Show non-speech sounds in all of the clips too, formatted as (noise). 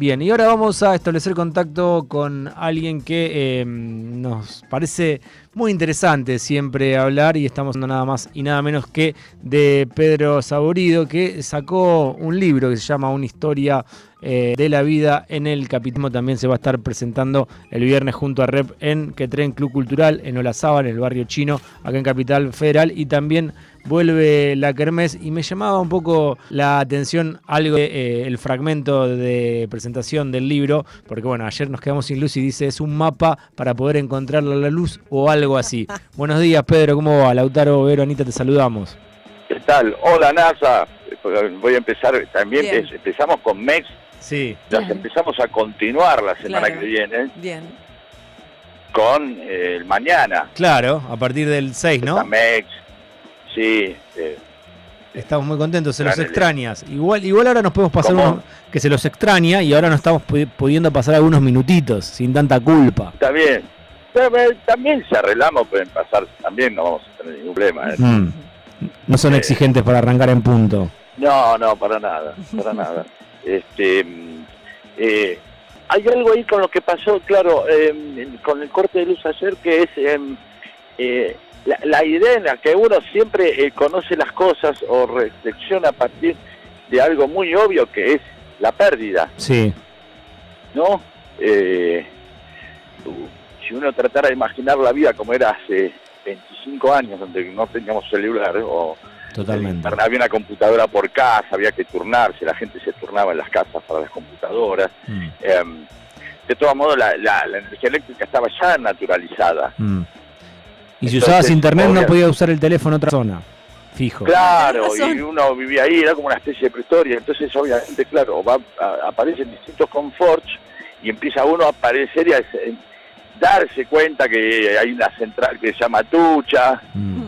Bien, y ahora vamos a establecer contacto con alguien que eh, nos parece muy interesante siempre hablar y estamos hablando nada más y nada menos que de Pedro Saborido que sacó un libro que se llama Una historia eh, de la vida en el capitalismo. También se va a estar presentando el viernes junto a Rep en Quetren Club Cultural en Olazábal, en el barrio chino, acá en Capital Federal y también vuelve la Kermés y me llamaba un poco la atención algo de, eh, el fragmento de presentación del libro, porque bueno, ayer nos quedamos sin luz y dice es un mapa para poder encontrar la luz o algo así. (laughs) Buenos días Pedro, ¿cómo va? Lautaro, Vero, Anita, te saludamos. ¿Qué tal? Hola NASA, voy a empezar también, empezamos con MEX, sí. las empezamos a continuar la semana que viene. Bien. Con eh, el mañana. Claro, a partir del 6, ¿no? MEX, Sí. Eh, estamos muy contentos, se los extrañas. Igual, igual ahora nos podemos pasar unos que se los extraña y ahora nos estamos pudiendo pasar algunos minutitos sin tanta culpa. Está bien. También si arreglamos pueden pasar, también no vamos a tener ningún problema. ¿eh? Mm. No son eh, exigentes para arrancar en punto. No, no, para nada, para nada. (laughs) Este, hay algo ahí con lo que pasó, claro, con el corte de luz ayer, que es em, la, idea en la que uno siempre eh, conoce las cosas o reflexiona a partir de algo muy obvio que es la pérdida. Sí. ¿No? Eh, si uno tratara de imaginar la vida como era hace 25 años, donde no teníamos celular o Totalmente. había una computadora por casa, había que turnarse, la gente se turnaba en las casas para las computadoras. Mm. Em, de todos modos, la, energía eléctrica estaba ya naturalizada. Mm. Y si usabas internet no podía usar el teléfono en otra zona, fijo. Claro, y uno vivía ahí, era como una especie de prehistoria. Entonces, obviamente, claro, va, aparecen distintos conforts y empieza uno a aparecer y a darse cuenta que hay una central que se llama Tucha mm.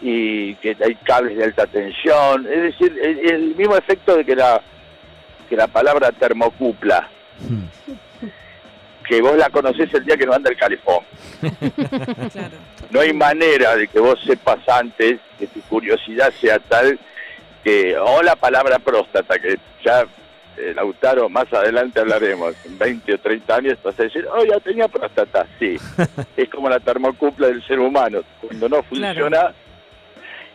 y que hay cables de alta tensión. Es decir, el, mismo efecto de que la, que la palabra termocupla. Mm que vos la conocés el día que no anda el calefón. No hay manera de que vos sepas antes, que tu curiosidad sea tal que, o la palabra próstata, que ya, eh, Lautaro, más adelante hablaremos, en 20 o 30 años vas a decir, oh, ya tenía próstata, sí. (laughs) es como la termocupla del ser humano, cuando no funciona...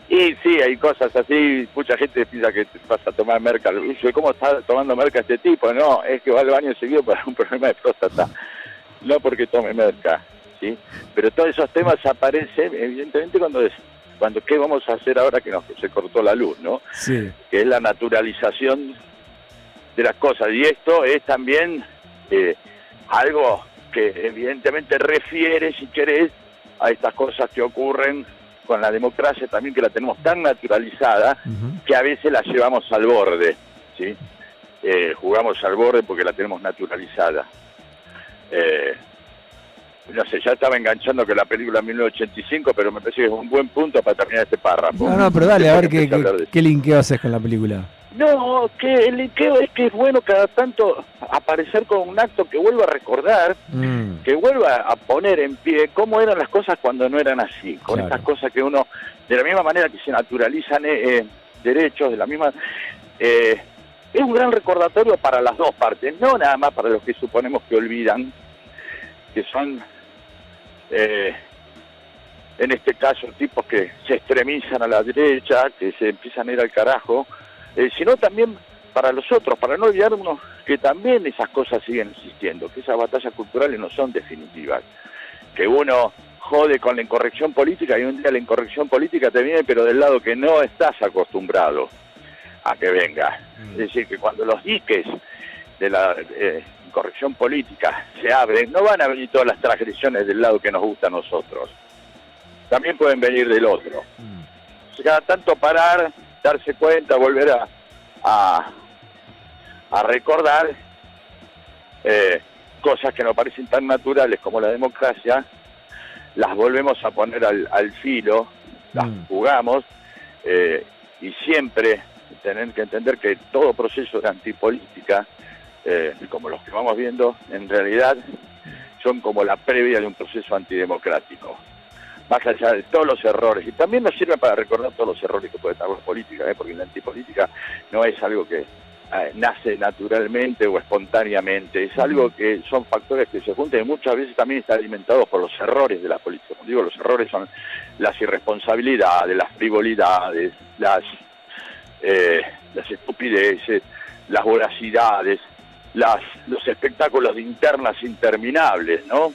Y sí, hay cosas así, mucha gente piensa que vas a tomar merca. ¿Cómo está tomando merca este tipo? No, es que va al baño seguido para un (laughs) problema de próstata, no porque tome merca, ¿sí? Pero todos esos temas aparecen, evidentemente, cuando cuando qué vamos a hacer ahora que nos se cortó la luz, ¿no? Sí. Que es la naturalización de las cosas. Y esto es también eh, algo que evidentemente refiere, si querés, a estas cosas que ocurren con la democracia también que la tenemos tan naturalizada que a veces la llevamos al borde, ¿sí? Eh, jugamos al borde porque la tenemos naturalizada. Eh, no sé, ya estaba enganchando que la película 1985, pero me parece que es un buen punto para terminar este párrafo. No, no, pero dale, a ver qué, qué, qué linkeo haces con la película. No, que el es que es bueno cada tanto aparecer con un acto que vuelva a recordar, mm. que vuelva a poner en pie cómo eran las cosas cuando no eran así, con estas cosas que uno, de la misma manera que se naturalizan eh, eh, derechos, de la misma... Eh, es un gran recordatorio para las dos partes, no nada más para los que suponemos que olvidan, que son, en este caso, tipos que se extremizan a la derecha, que se empiezan a ir al carajo, eh, sino también para los otros, para no olvidarnos que también esas cosas siguen existiendo, que esas batallas culturales no son definitivas, que uno jode con la incorrección política y un día la incorrección política te viene pero del lado que no estás acostumbrado a que venga. Mm. Es decir, que cuando los diques de la eh, incorrección política se abren, no van a venir todas las transgresiones del lado que nos gusta a nosotros. También pueden venir del otro. Mm. cada tanto parar darse cuenta, volver a, a, recordar eh, cosas que nos parecen tan naturales como la democracia, las volvemos a poner al, al filo, las mm. jugamos eh, y siempre tener que entender que todo proceso de antipolítica, eh, como los que vamos viendo, en realidad son como la previa de un proceso antidemocrático más allá de todos los errores. Y también nos sirve para recordar todos los errores que puede tener la política, ¿eh? porque la antipolítica no es algo que eh, nace naturalmente o espontáneamente, es algo que son factores que se juntan y muchas veces también está alimentado por los errores de la política. Como digo, los errores son las irresponsabilidades, las frivolidades, las, eh, las estupideces, las voracidades, las, los espectáculos de internas interminables, ¿no?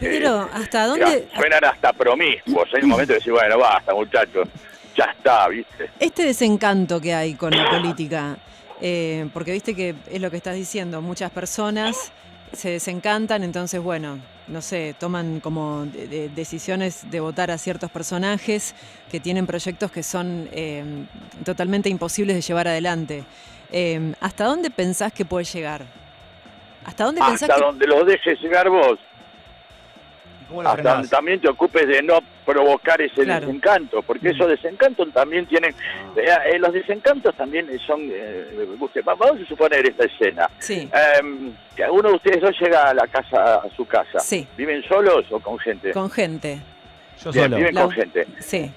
Pero, ¿hasta dónde? Suenan hasta promiscuos. Hay un (coughs) momento de decir, bueno, basta, muchachos, ya está, ¿viste? Este desencanto que hay con la política, eh, porque viste que es lo que estás diciendo, muchas personas se desencantan, entonces, bueno, no sé, toman como decisiones de votar a ciertos personajes que tienen proyectos que son eh, totalmente imposibles de llevar adelante. Eh, ¿Hasta dónde pensás que puede llegar? ¿Hasta dónde pensás Hasta donde lo dejes llegar vos. Hasta también te ocupes de no provocar ese desencanto, porque esos desencantos también tienen, ah. eh, eh, los desencantos también son, eh, vamos a suponer esta escena, em, que uno de ustedes dos llega a la casa, a su casa, ¿viven solos o con gente? Con gente. Yo solo. Viven con gente. Sí.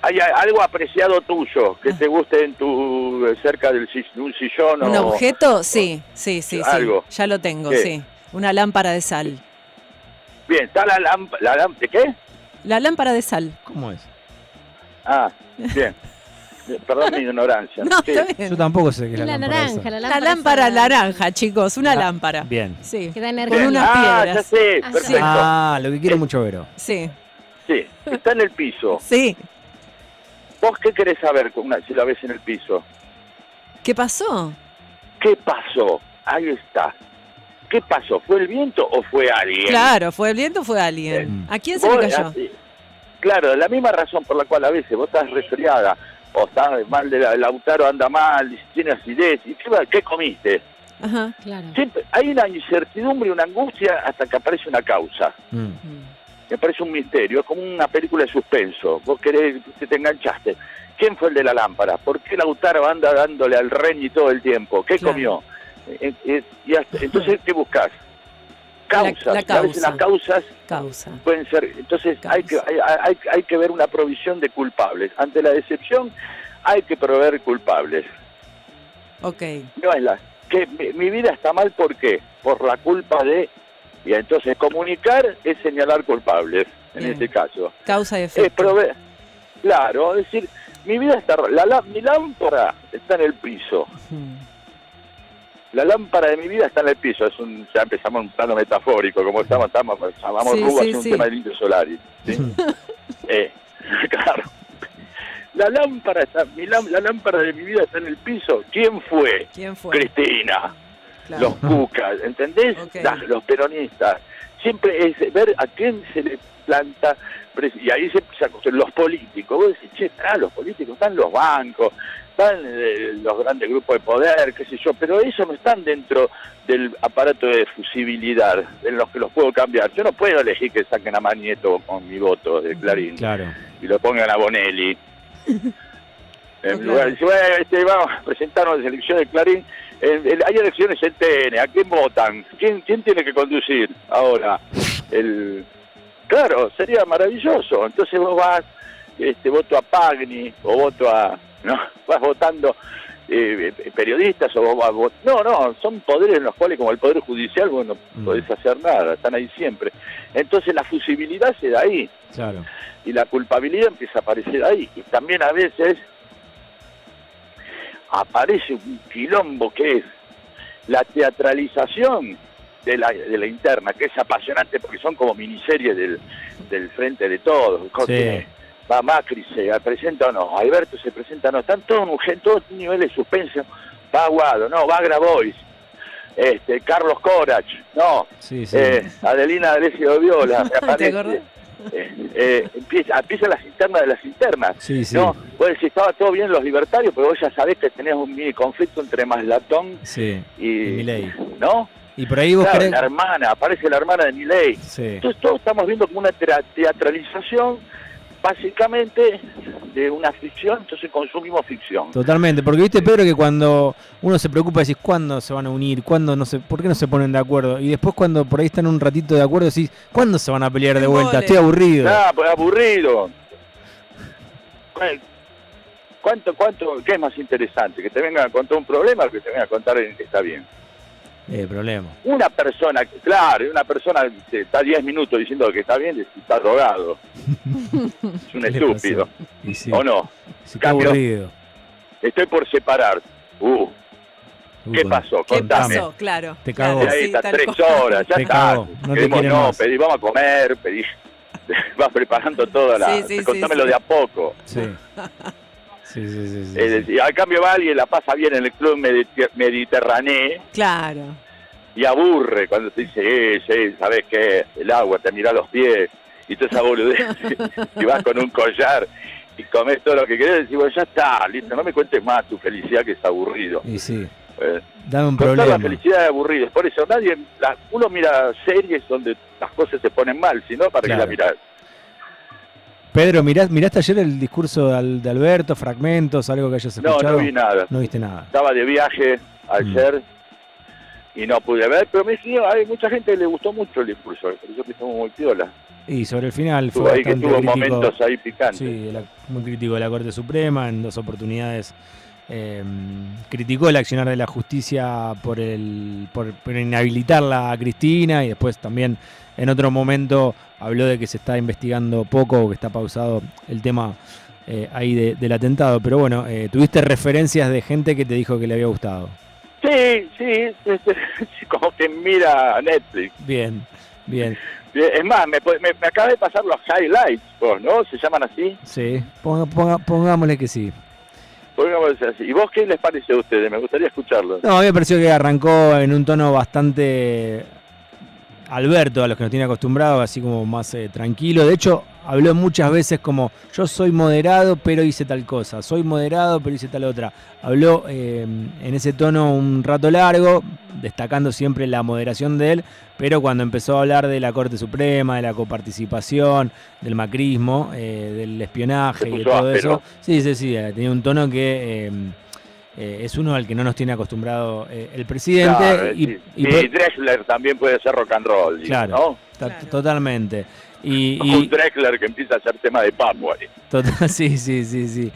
¿Hay algo apreciado tuyo que te guste en tu cerca del un sillón ¿Un objeto? Sí, sí, sí, ¿Algo? Ya lo tengo, sí. Una lámpara de sal. Bien, está la lámpara. La ¿De qué? La lámpara de sal. ¿Cómo es? Ah, bien. Perdón mi ignorancia. (laughs) No, bien. Yo tampoco sé qué es la, la lámpara. Naranja, la lámpara, la lámpara naranja, chicos, una lámpara. Bien. Sí. Que da Con unas ah, piedras. Ya sé, ah, perfecto. Ah, lo que quiere mucho Vero. Sí. Sí, está en el piso. Sí. ¿Vos qué querés saber con una, si la ves en el piso? ¿Qué pasó? ¿Qué pasó? Ahí está. ¿Qué pasó? ¿Fue el viento o fue alguien? Claro, fue el viento o fue alguien. ¿A quién se le cayó? claro, la misma razón por la cual a veces vos estás resfriada o estás mal de la, el autaro anda mal, tiene acidez, ¿y qué, qué comiste? Ajá, claro. Siempre, hay una incertidumbre, una angustia hasta que aparece una causa. Mm. Me parece un misterio, es como una película de suspenso. Vos querés que te enganchaste. ¿Quién fue el de la lámpara? ¿Por qué Lautaro anda dándole al reñi todo el tiempo? ¿Qué comió? Eh, eh, y entonces, ¿qué buscas? Causas. A veces las causas Causa. pueden ser. Entonces hay que, hay, hay, que ver una provisión de culpables. Ante la decepción hay que proveer culpables. Ok. No es la, que mi, vida está mal, ¿por qué? Por la culpa de... Y entonces comunicar es señalar culpables, en este caso. Causa y efecto. Es proveer, claro, es decir, mi vida está... La, mi lámpara está en el piso la lámpara de mi vida está en el piso. Es un, ya empezamos un plano metafórico, como estamos, estamos llamamos sí, sí, un tema del Indio Solari. (laughs) eh, claro. La lámpara está, mi la lámpara de mi vida está en el piso. ¿Quién fue? ¿Quién fue? Cristina. Los cucas, ¿entendés? los peronistas. Siempre es ver a quién se le planta y ahí se, se los políticos. Vos decís, che, ah, los políticos, están los bancos, están eh, los grandes grupos de poder, qué sé yo, pero ellos no están dentro del aparato de fusibilidad en los que los puedo cambiar. Yo no puedo elegir que saquen a Manieto con mi voto de Clarín y lo pongan a Bonelli. (laughs) en lugar de bueno, este, vamos a presentarnos de selección de Clarín. hay elecciones en TN, ¿a quién votan? ¿Quién, ¿Quién tiene que conducir ahora? El, claro, sería maravilloso. Entonces vos vas, este, voto a Pagni o voto a ¿no? (laughs) Vas votando eh, periodistas o vos No, no, son poderes en los cuales, como el Poder Judicial, vos no mm. podés hacer nada, están ahí siempre. Entonces la fusibilidad se da ahí. Claro. Y la culpabilidad empieza a aparecer ahí. Y también a veces aparece un quilombo que es la teatralización de la, de la interna, que es apasionante porque son como miniseries del, del frente de todos. Sí va Macri, se presenta o no, Alberto se presenta o no, están todos en todos niveles de suspenso, va Aguado, no, va Grabois, este, Carlos Corach, no, Eh, Adelina D'Alessio Viola, (laughs) aparece, eh, eh, empieza, empieza las internas de las internas, sí, sí. ¿no? Vos decís, estaba todo bien los libertarios, pero vos ya sabés que tenés un mini conflicto entre Maslatón sí, y, y Milei. ¿no? Y por ahí vos claro, la hermana, aparece la hermana de Milei. Sí. Entonces todos estamos viendo como una teatralización básicamente de una ficción, entonces consumimos ficción. Totalmente, porque viste Pedro que cuando uno se preocupa decís cuándo se van a unir, cuándo no se, por qué no se ponen de acuerdo, y después cuando por ahí están un ratito de acuerdo decís cuándo se van a pelear de vuelta, estoy aburrido. Ah, pues aburrido. ¿cuánto, cuánto, qué es más interesante? ¿Que te vengan a contar un problema o que te vengan a contar que está bien? Eh, problema. Una persona, claro, una persona que está 10 minutos diciendo que está bien, está drogado. (laughs) es un estúpido. ¿O no? Cambio, aburrido. Estoy por separar. Uh, ¿Qué pasó? ¿Qué pasó? Claro. Te cago. Ahí está, tres horas, ya está. No te no, pedí, vamos a comer, pedí. (laughs) Vas preparando toda la. Sí, contámelo de a poco. Sí. (laughs) Sí, sí, sí. sí, al cambio va alguien la pasa bien en el club mediterráneo. Claro. Y aburre cuando te dice, eh, sí, ¿sabes qué? El agua te mira los pies y toda esa boludez. (laughs) y vas con un collar y comes todo lo que querés. Y decís, bueno, ya está, listo, no me cuentes más tu felicidad que es aburrido. Y sí. Eh, Dame un problema. la felicidad es aburrida. Por eso nadie, uno mira series donde las cosas se ponen mal, sino para que la miras. Pedro, ¿miraste ayer el discurso de Alberto, fragmentos, algo que hayas escuchado? No, no vi nada. No viste nada. Estaba de viaje ayer mm. y no pude ver, pero me decía, hay mucha gente que le gustó mucho el discurso, eso que estamos muy piola. Y sobre el final fue ahí que tuvo momentos ahí picantes. Sí, muy crítico de la Corte Suprema, en dos oportunidades eh, criticó el accionar de la justicia por, el, por, inhabilitarla a Cristina y después también en otro momento habló de que se está investigando poco o que está pausado el tema eh, ahí del atentado. Pero bueno, eh, ¿tuviste referencias de gente que te dijo que le había gustado? Sí, sí, como que mira Netflix. Bien, bien. Es más, me, me, acaba de pasar los highlights, ¿no? ¿Se llaman así? Sí, pongámosle que sí. ¿Y vos qué les parece a ustedes? Me gustaría escucharlo. No, a mí me pareció que arrancó en un tono bastante Alberto, a los que nos tiene acostumbrados, así como más eh, tranquilo. De hecho, habló muchas veces como yo soy moderado, pero hice tal cosa. Soy moderado, pero hice tal otra. Habló eh, en ese tono un rato largo, destacando siempre la moderación de él, pero cuando empezó a hablar de la Corte Suprema, de la coparticipación, del macrismo, eh, del espionaje y todo eso, sí, sí, sí, tenía un tono que eh, es uno al que no nos tiene acostumbrado eh, el presidente. y, y, Drexler también puede ser rock and roll. Claro, totalmente. Y, Un Drexler que empieza a hacer tema de Papua. Total, (laughs) sí, sí, sí, sí.